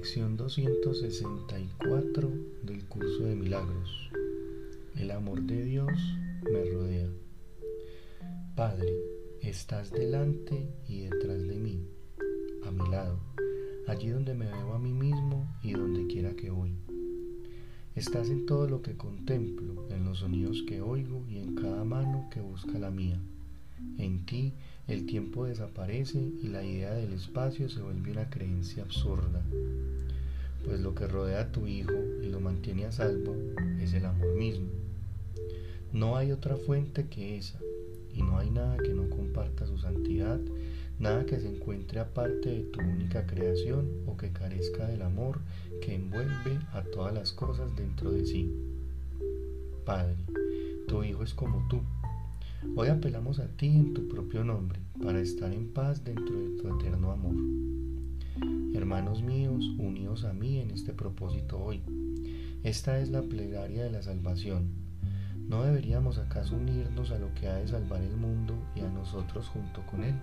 Lección 264 del curso de milagros. El amor de Dios me rodea. Padre, estás delante y detrás de mí, a mi lado, allí donde me veo a mí mismo y donde quiera que voy. Estás en todo lo que contemplo, en los sonidos que oigo y en cada mano que busca la mía. En ti el tiempo desaparece y la idea del espacio se vuelve una creencia absurda, pues lo que rodea a tu hijo y lo mantiene a salvo es el amor mismo. No hay otra fuente que esa, y no hay nada que no comparta su santidad, nada que se encuentre aparte de tu única creación o que carezca del amor que envuelve a todas las cosas dentro de sí. Padre, tu hijo es como tú Hoy apelamos a ti en tu propio nombre para estar en paz dentro de tu eterno amor. Hermanos míos, unidos a mí en este propósito hoy. Esta es la plegaria de la salvación. ¿No deberíamos acaso unirnos a lo que ha de salvar el mundo y a nosotros junto con él?